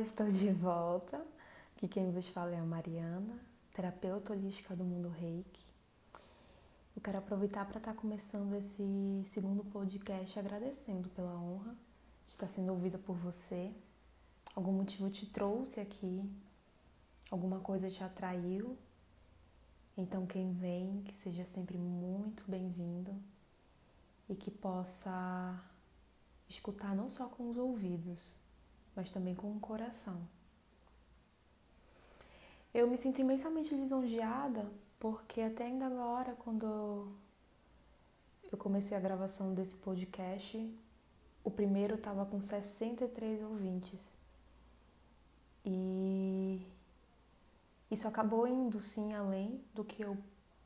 estou de volta. Aqui quem vos fala é a Mariana, terapeuta holística do mundo reiki. Eu quero aproveitar para estar tá começando esse segundo podcast agradecendo pela honra de estar sendo ouvida por você. Algum motivo te trouxe aqui, alguma coisa te atraiu. Então, quem vem, que seja sempre muito bem-vindo e que possa escutar não só com os ouvidos, mas também com o coração. Eu me sinto imensamente lisonjeada porque até ainda agora, quando eu comecei a gravação desse podcast, o primeiro estava com 63 ouvintes. E isso acabou indo sim além do que eu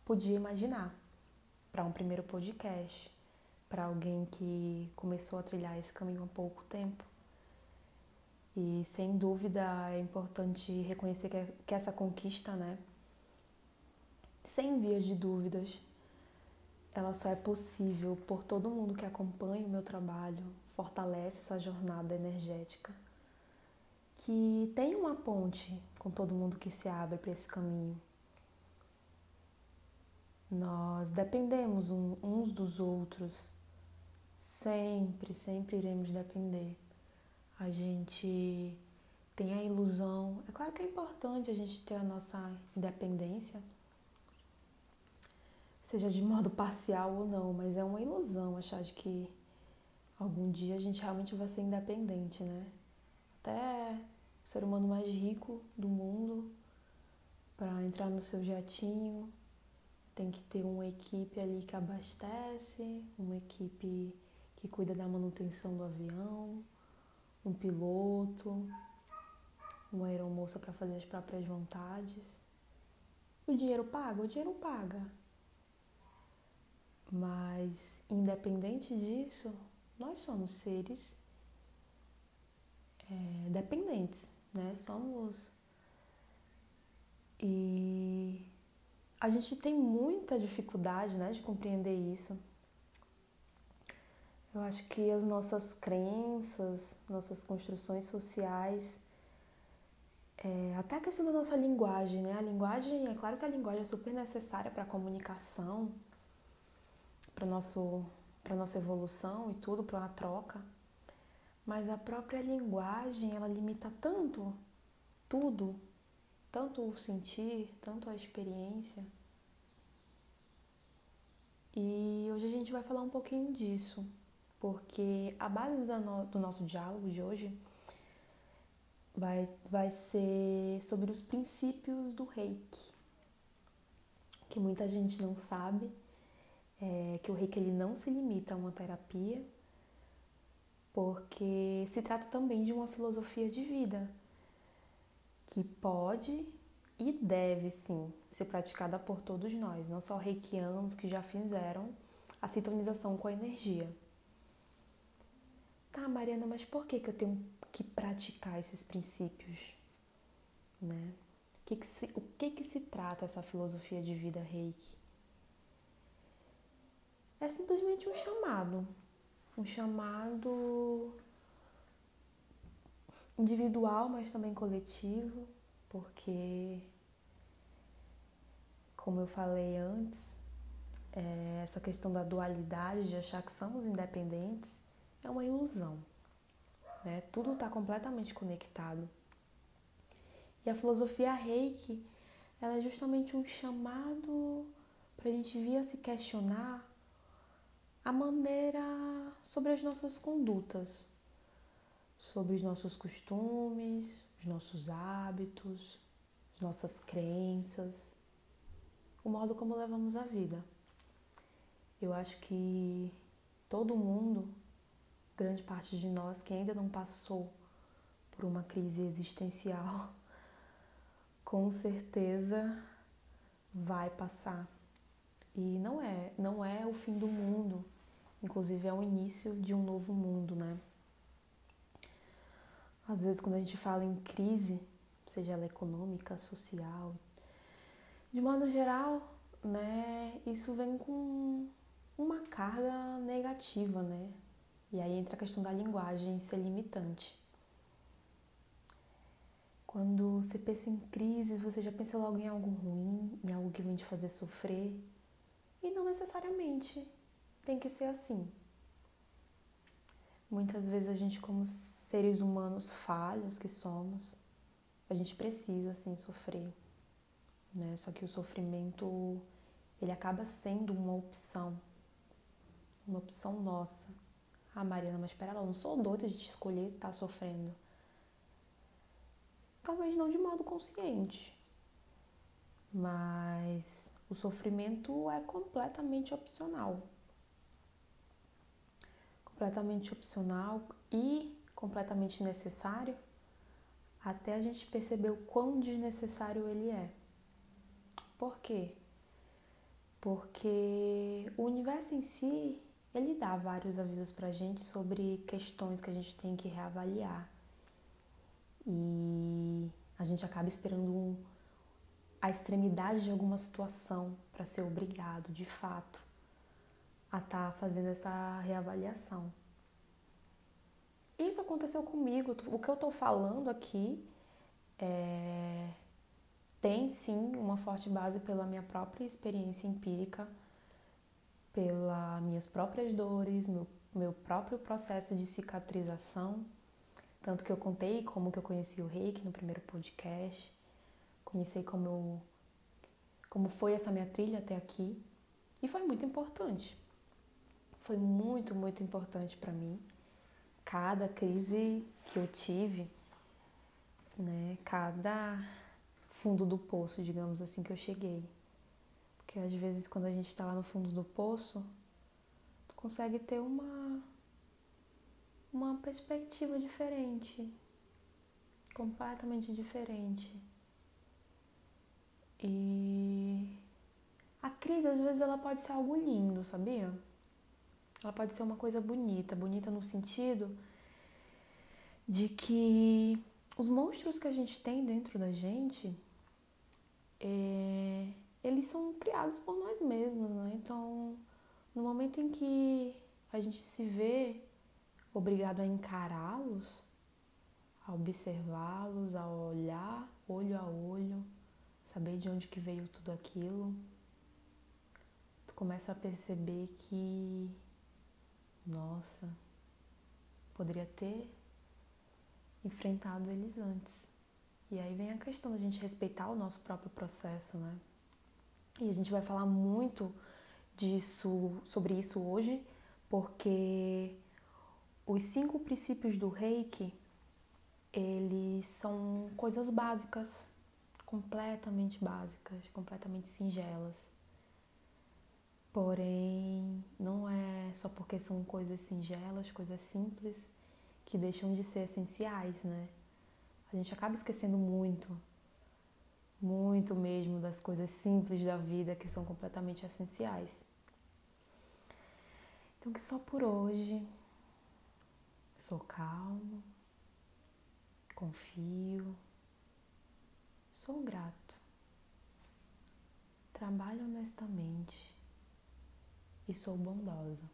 podia imaginar para um primeiro podcast, para alguém que começou a trilhar esse caminho há pouco tempo. E sem dúvida é importante reconhecer que, que essa conquista, né, sem vias de dúvidas, ela só é possível por todo mundo que acompanha o meu trabalho, fortalece essa jornada energética, que tem uma ponte com todo mundo que se abre para esse caminho. Nós dependemos uns dos outros, sempre, sempre iremos depender a gente tem a ilusão. É claro que é importante a gente ter a nossa independência, seja de modo parcial ou não, mas é uma ilusão achar de que algum dia a gente realmente vai ser independente, né? Até o ser humano mais rico do mundo, para entrar no seu jatinho, tem que ter uma equipe ali que abastece, uma equipe que cuida da manutenção do avião, um piloto, uma aeromoça para fazer as próprias vontades. O dinheiro paga? O dinheiro paga. Mas, independente disso, nós somos seres é, dependentes, né? Somos. E a gente tem muita dificuldade né, de compreender isso. Eu acho que as nossas crenças, nossas construções sociais, é, até a questão da nossa linguagem, né? A linguagem, é claro que a linguagem é super necessária para a comunicação, para nosso para nossa evolução e tudo, para uma troca. Mas a própria linguagem, ela limita tanto tudo, tanto o sentir, tanto a experiência. E hoje a gente vai falar um pouquinho disso porque a base do nosso diálogo de hoje vai, vai ser sobre os princípios do reiki, que muita gente não sabe, é que o reiki ele não se limita a uma terapia, porque se trata também de uma filosofia de vida que pode e deve sim ser praticada por todos nós, não só reikianos que já fizeram a sintonização com a energia. Tá, Mariana, mas por que, que eu tenho que praticar esses princípios? Né? O, que, que, se, o que, que se trata essa filosofia de vida reiki? É simplesmente um chamado. Um chamado individual, mas também coletivo, porque, como eu falei antes, é essa questão da dualidade, de achar que somos independentes, é uma ilusão. Né? Tudo está completamente conectado. E a filosofia reiki ela é justamente um chamado para a gente vir a se questionar a maneira sobre as nossas condutas, sobre os nossos costumes, os nossos hábitos, as nossas crenças, o modo como levamos a vida. Eu acho que todo mundo grande parte de nós que ainda não passou por uma crise existencial, com certeza vai passar. E não é, não é o fim do mundo, inclusive é o início de um novo mundo, né? Às vezes quando a gente fala em crise, seja ela econômica, social, de modo geral, né, isso vem com uma carga negativa, né? E aí entra a questão da linguagem ser limitante. Quando você pensa em crise, você já pensa logo em algo ruim, em algo que vem te fazer sofrer. E não necessariamente tem que ser assim. Muitas vezes a gente, como seres humanos falhos que somos, a gente precisa sim sofrer, né? Só que o sofrimento ele acaba sendo uma opção, uma opção nossa. Ah, Mariana, mas espera lá, eu não sou doida de escolher estar tá sofrendo. Talvez não de modo consciente, mas o sofrimento é completamente opcional completamente opcional e completamente necessário, até a gente perceber o quão desnecessário ele é. Por quê? Porque o universo em si, ele dá vários avisos pra gente sobre questões que a gente tem que reavaliar. E a gente acaba esperando a extremidade de alguma situação para ser obrigado, de fato, a estar tá fazendo essa reavaliação. Isso aconteceu comigo. O que eu estou falando aqui é... tem sim uma forte base pela minha própria experiência empírica, pelas minhas próprias dores, meu, meu próprio processo de cicatrização. Tanto que eu contei como que eu conheci o reiki no primeiro podcast, conheci como, eu, como foi essa minha trilha até aqui. E foi muito importante foi muito, muito importante para mim. Cada crise que eu tive, né, cada fundo do poço, digamos assim, que eu cheguei. Porque às vezes quando a gente está lá no fundo do poço, tu consegue ter uma uma perspectiva diferente, completamente diferente. E a crise às vezes ela pode ser algo lindo, sabia? Ela pode ser uma coisa bonita, bonita no sentido de que os monstros que a gente tem dentro da gente, é, eles são criados por nós mesmos, né? Então, no momento em que a gente se vê obrigado a encará-los, a observá-los, a olhar olho a olho, saber de onde que veio tudo aquilo, tu começa a perceber que nossa, poderia ter enfrentado eles antes. E aí vem a questão da gente respeitar o nosso próprio processo, né? E a gente vai falar muito disso, sobre isso hoje, porque os cinco princípios do Reiki, eles são coisas básicas, completamente básicas, completamente singelas. Porém, não é só porque são coisas singelas, coisas simples, que deixam de ser essenciais, né? A gente acaba esquecendo muito, muito mesmo das coisas simples da vida que são completamente essenciais. Então, que só por hoje sou calmo, confio, sou grato, trabalho honestamente e sou bondosa.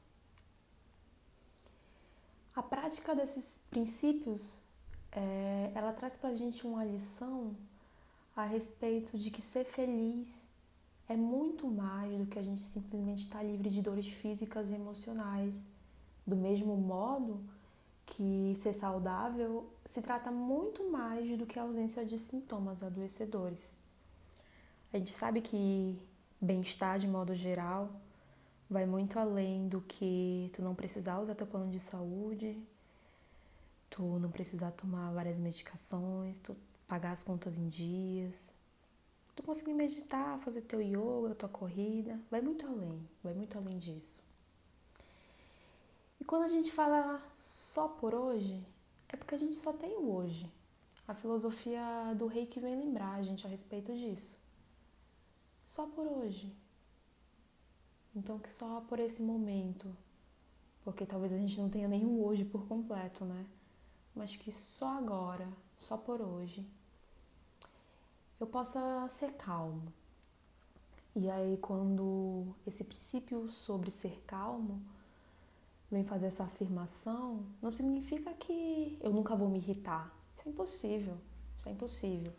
A prática desses princípios, é, ela traz para a gente uma lição a respeito de que ser feliz é muito mais do que a gente simplesmente estar tá livre de dores físicas e emocionais. Do mesmo modo que ser saudável se trata muito mais do que a ausência de sintomas adoecedores. A gente sabe que bem-estar de modo geral vai muito além do que tu não precisar usar teu plano de saúde, tu não precisar tomar várias medicações, tu pagar as contas em dias, tu conseguir meditar, fazer teu yoga, tua corrida, vai muito além, vai muito além disso. E quando a gente fala só por hoje, é porque a gente só tem o hoje. A filosofia do rei que vem lembrar a gente a respeito disso. Só por hoje. Então que só por esse momento, porque talvez a gente não tenha nenhum hoje por completo, né? Mas que só agora, só por hoje, eu possa ser calmo. E aí quando esse princípio sobre ser calmo vem fazer essa afirmação, não significa que eu nunca vou me irritar. Isso é impossível. Isso é impossível.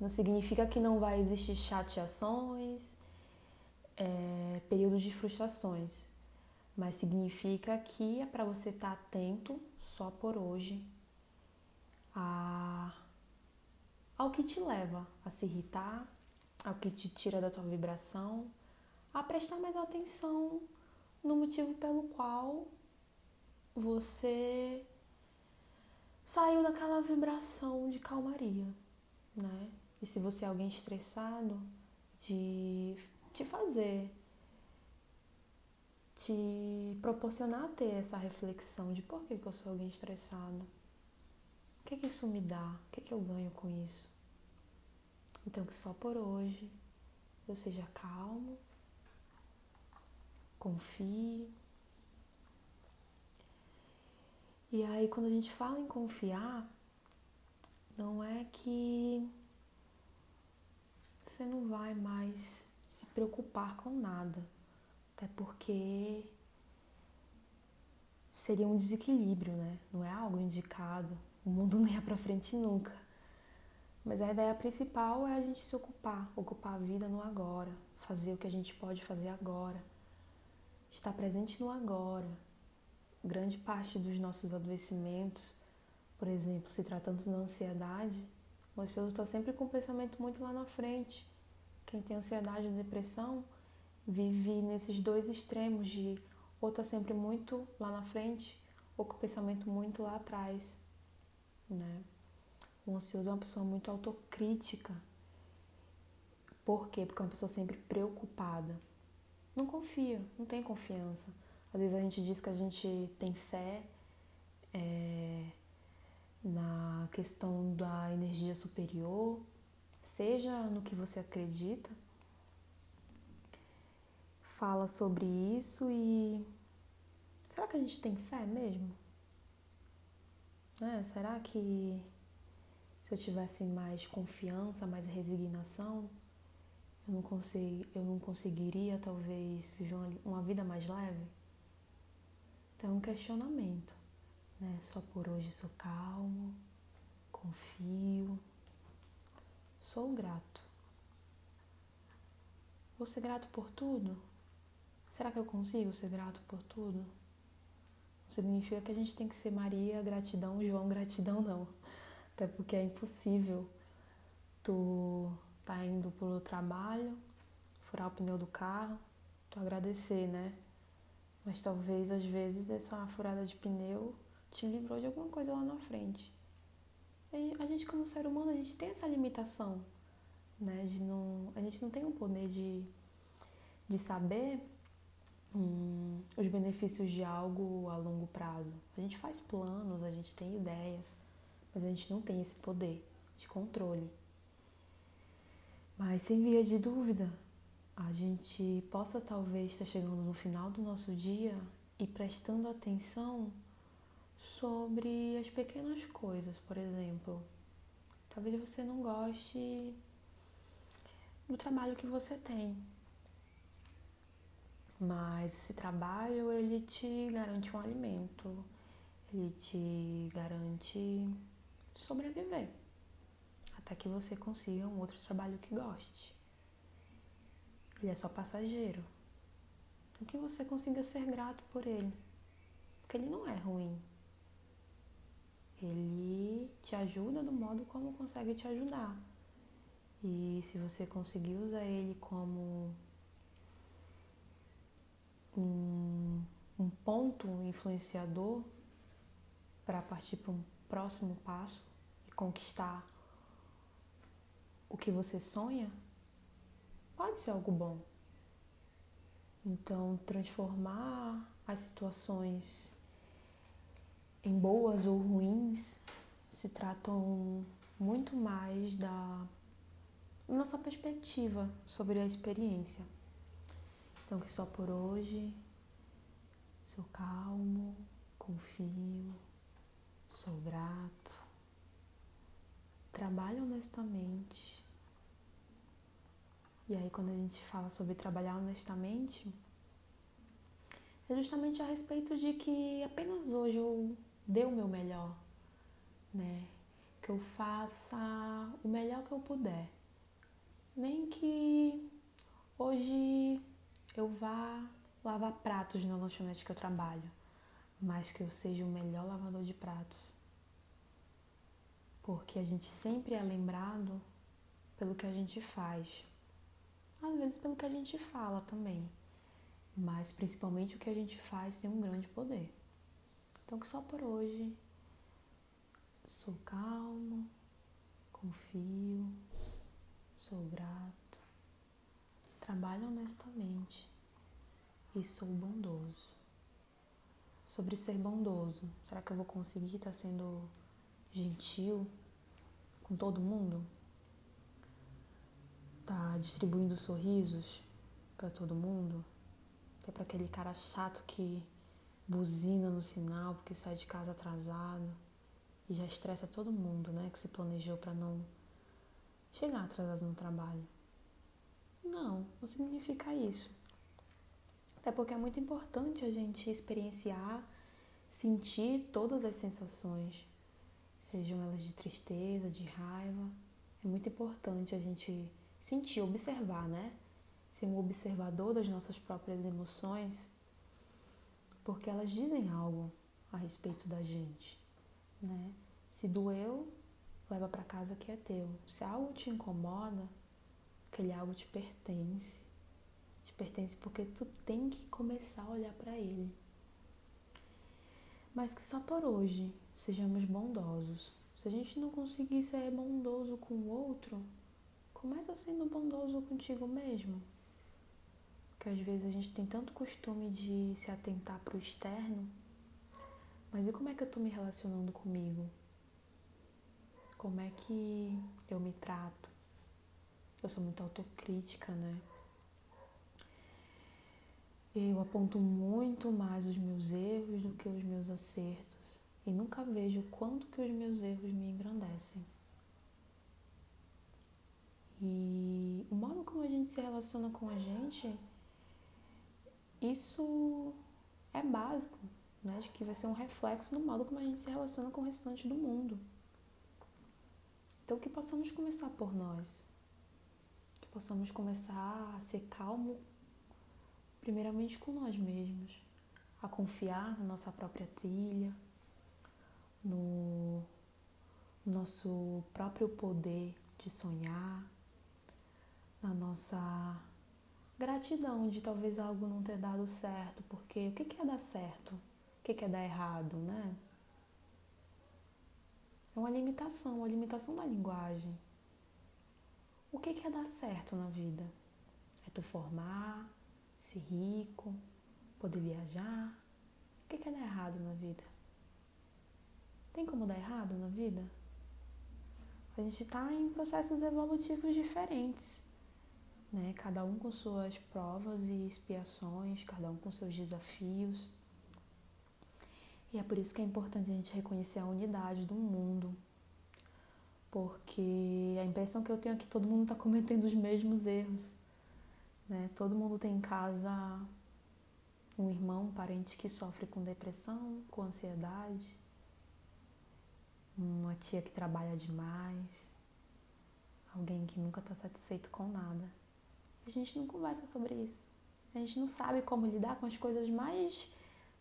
Não significa que não vai existir chateações, é, períodos de frustrações, mas significa que é para você estar tá atento só por hoje a, ao que te leva a se irritar, ao que te tira da tua vibração, a prestar mais atenção no motivo pelo qual você saiu daquela vibração de calmaria, né? E se você é alguém estressado, de te fazer, te proporcionar ter essa reflexão de por que, eu sou alguém estressado, o que, que isso me dá, o que, que eu ganho com isso. Então, que só por hoje eu seja calmo, confie. E aí, quando a gente fala em confiar, não é que você não vai mais se preocupar com nada, até porque seria um desequilíbrio, né? Não é algo indicado. O mundo não ia para frente nunca. Mas a ideia principal é a gente se ocupar, ocupar a vida no agora, fazer o que a gente pode fazer agora, estar presente no agora. Grande parte dos nossos adoecimentos, por exemplo, se tratando da ansiedade, o ansioso está sempre com o pensamento muito lá na frente. Quem tem ansiedade e depressão vive nesses dois extremos de ou está sempre muito lá na frente ou com o pensamento muito lá atrás, né? O ansioso é uma pessoa muito autocrítica. Por quê? Porque é uma pessoa sempre preocupada. Não confia, não tem confiança. Às vezes a gente diz que a gente tem fé, é, na questão da energia superior, seja no que você acredita, fala sobre isso e será que a gente tem fé mesmo? Né? Será que se eu tivesse mais confiança, mais resignação, eu não, consegui, eu não conseguiria talvez viver uma, vida mais leve? Então é um questionamento né? Só por hoje sou calmo, confio, sou grato. Vou ser grato por tudo? Será que eu consigo ser grato por tudo? Não significa que a gente tem que ser Maria, gratidão, João, gratidão, não. Até porque é impossível tu tá indo pro trabalho, furar o pneu do carro, tu agradecer, né? Mas talvez às vezes essa furada de pneu te livrou de alguma coisa lá na frente. E a gente como ser humano, a gente tem essa limitação, né? De não, a gente não tem o poder de, de saber hum, os benefícios de algo a longo prazo. A gente faz planos, a gente tem ideias, mas a gente não tem esse poder de controle. Mas sem via de dúvida, a gente possa talvez estar chegando no final do nosso dia e prestando atenção sobre as pequenas coisas, por exemplo. Talvez você não goste do trabalho que você tem, mas esse trabalho ele te garante um alimento, ele te garante sobreviver até que você consiga um outro trabalho que goste. Ele é só passageiro. Então que você consiga ser grato por ele, porque ele não é ruim. Ele te ajuda do modo como consegue te ajudar. E se você conseguir usar ele como um, um ponto influenciador para partir para um próximo passo conquistar o que você sonha, pode ser algo bom. Então, transformar as situações em boas ou ruins, se tratam muito mais da nossa perspectiva sobre a experiência. Então, que só por hoje sou calmo, confio, sou grato, trabalho honestamente. E aí, quando a gente fala sobre trabalhar honestamente, é justamente a respeito de que apenas hoje eu dê o meu melhor, né? Que eu faça o melhor que eu puder. Nem que hoje eu vá lavar pratos na lanchonete que eu trabalho, mas que eu seja o melhor lavador de pratos. Porque a gente sempre é lembrado pelo que a gente faz. Às vezes pelo que a gente fala também. Mas principalmente o que a gente faz tem um grande poder. Então que só por hoje sou calmo, confio, sou grato, trabalho honestamente e sou bondoso. Sobre ser bondoso, será que eu vou conseguir estar sendo gentil com todo mundo? Tá distribuindo sorrisos para todo mundo? É para aquele cara chato que buzina no sinal porque sai de casa atrasado e já estressa todo mundo, né? Que se planejou para não chegar atrasado no trabalho. Não, não significa isso. Até porque é muito importante a gente experienciar, sentir todas as sensações, sejam elas de tristeza, de raiva. É muito importante a gente sentir, observar, né? Ser um observador das nossas próprias emoções, porque elas dizem algo a respeito da gente, né? Se doeu, leva para casa que é teu. Se algo te incomoda, aquele algo te pertence te pertence porque tu tem que começar a olhar para ele. Mas que só por hoje sejamos bondosos. Se a gente não conseguir ser bondoso com o outro, começa sendo bondoso contigo mesmo. Porque às vezes a gente tem tanto costume de se atentar para o externo, mas e como é que eu estou me relacionando comigo? Como é que eu me trato? Eu sou muito autocrítica, né? Eu aponto muito mais os meus erros do que os meus acertos e nunca vejo quanto que os meus erros me engrandecem. E o modo como a gente se relaciona com a gente, isso é básico, né? De que vai ser um reflexo do modo como a gente se relaciona com o restante do mundo. Então que possamos começar por nós. Que possamos começar a ser calmo primeiramente com nós mesmos, a confiar na nossa própria trilha, no nosso próprio poder de sonhar, na nossa gratidão de talvez algo não ter dado certo, porque o que é dar certo? O que é dar errado, né? É uma limitação, uma limitação da linguagem. O que é dar certo na vida? É tu formar, ser rico, poder viajar. O que é dar errado na vida? Tem como dar errado na vida? A gente está em processos evolutivos diferentes, né? Cada um com suas provas e expiações, cada um com seus desafios. E é por isso que é importante a gente reconhecer a unidade do mundo. Porque a impressão que eu tenho é que todo mundo está cometendo os mesmos erros. Né? Todo mundo tem em casa um irmão, um parente que sofre com depressão, com ansiedade, uma tia que trabalha demais, alguém que nunca está satisfeito com nada. A gente não conversa sobre isso. A gente não sabe como lidar com as coisas mais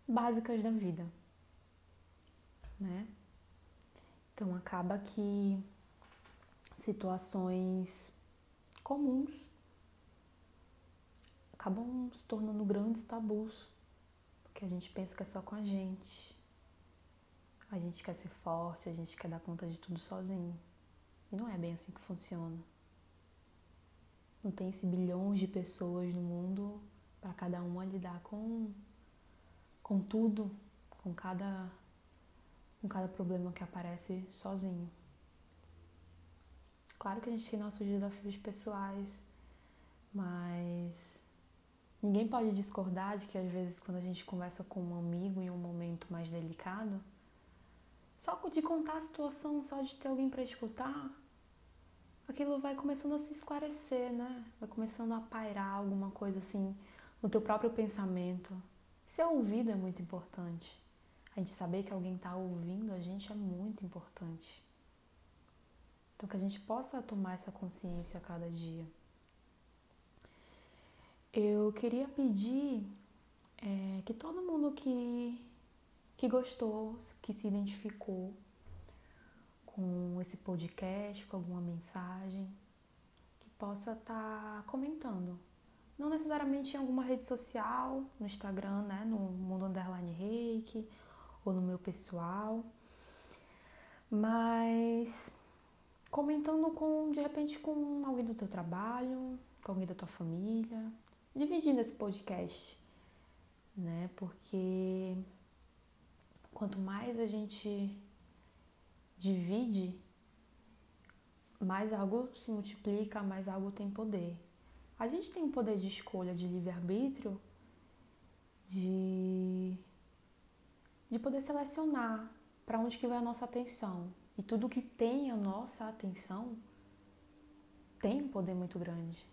básicas da vida, né? Então acaba que situações comuns acabam se tornando grandes tabus, porque a gente pensa que é só com a gente. A gente quer ser forte, a gente quer dar conta de tudo sozinho. E não é bem assim que funciona. Não tem esse bilhões de pessoas no mundo para cada uma lidar com com tudo, com cada com cada problema que aparece sozinho. Claro que a gente tem nossos desafios pessoais, mas Ninguém pode discordar de que às vezes quando a gente conversa com um amigo em um momento mais delicado, só de contar a situação, só de ter alguém para escutar, aquilo vai começando a se esclarecer, né? Vai começando a pairar alguma coisa assim no teu próprio pensamento. Ser ouvido é muito importante. A gente saber que alguém está ouvindo a gente é muito importante. Então, que a gente possa tomar essa consciência a cada dia. Eu queria pedir é, que todo mundo que, que gostou, que se identificou com esse podcast, com alguma mensagem, que possa estar tá comentando. Não necessariamente em alguma rede social, no Instagram, né, no Mundo Underline Reiki, ou no meu pessoal, mas comentando com, de repente, com alguém do teu trabalho, com alguém da tua família, dividindo esse podcast, né? Porque quanto mais a gente divide, mais algo se multiplica, mais algo tem poder. A gente tem poder de escolha, de livre-arbítrio, de, de poder selecionar para onde que vai a nossa atenção. E tudo que tem a nossa atenção tem um poder muito grande.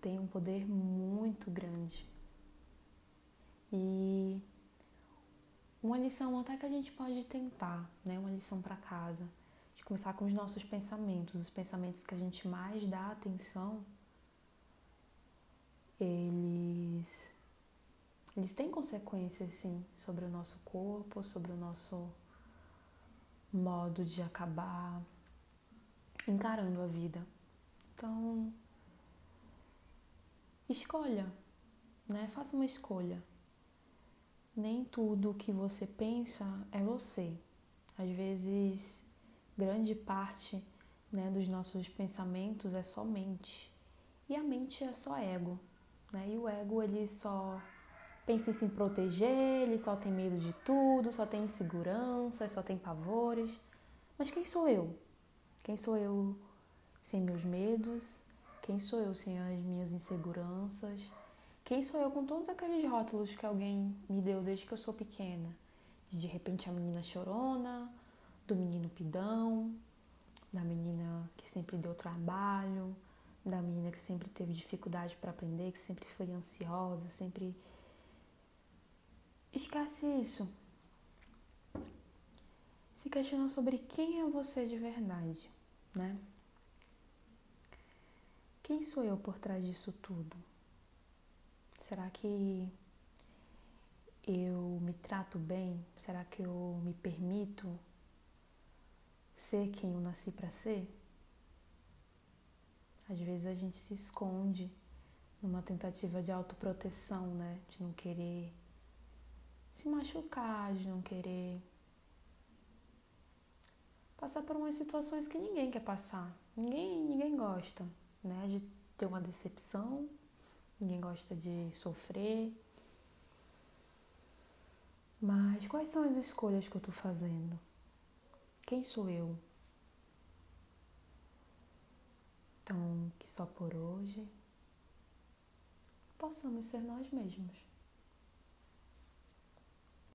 Tem um poder muito grande. E uma lição até que a gente pode tentar, né? Uma lição para casa. De começar com os nossos pensamentos, os pensamentos que a gente mais dá atenção, eles eles têm consequências sim sobre o nosso corpo, sobre o nosso modo de acabar encarando a vida. Então, escolha, né? Faça uma escolha. Nem tudo que você pensa é você. Às vezes, grande parte né, dos nossos pensamentos é só mente. E a mente é só ego. Né? E o ego, ele só pensa em se proteger, ele só tem medo de tudo, só tem insegurança, só tem pavores. Mas quem sou eu? Quem sou eu sem meus medos? Quem sou eu sem as minhas inseguranças? Quem sou eu com todos aqueles rótulos que alguém me deu desde que eu sou pequena? De, repente a menina chorona, do menino pidão, da menina que sempre deu trabalho, da menina que sempre teve dificuldade para aprender, que sempre foi ansiosa, sempre Esquece isso. Se questiona sobre quem é você de verdade, né? Quem sou eu por trás disso tudo? Será que eu me trato bem? Será que eu me permito ser quem eu nasci para ser? Às vezes a gente se esconde numa tentativa de autoproteção, né? De não querer se machucar, de não querer passar por umas situações que ninguém quer passar. Ninguém, ninguém gosta, né? De ter uma decepção, ninguém gosta de sofrer. Mas quais são as escolhas que eu tô fazendo? Quem sou eu? Então, que só por hoje possamos ser nós mesmos.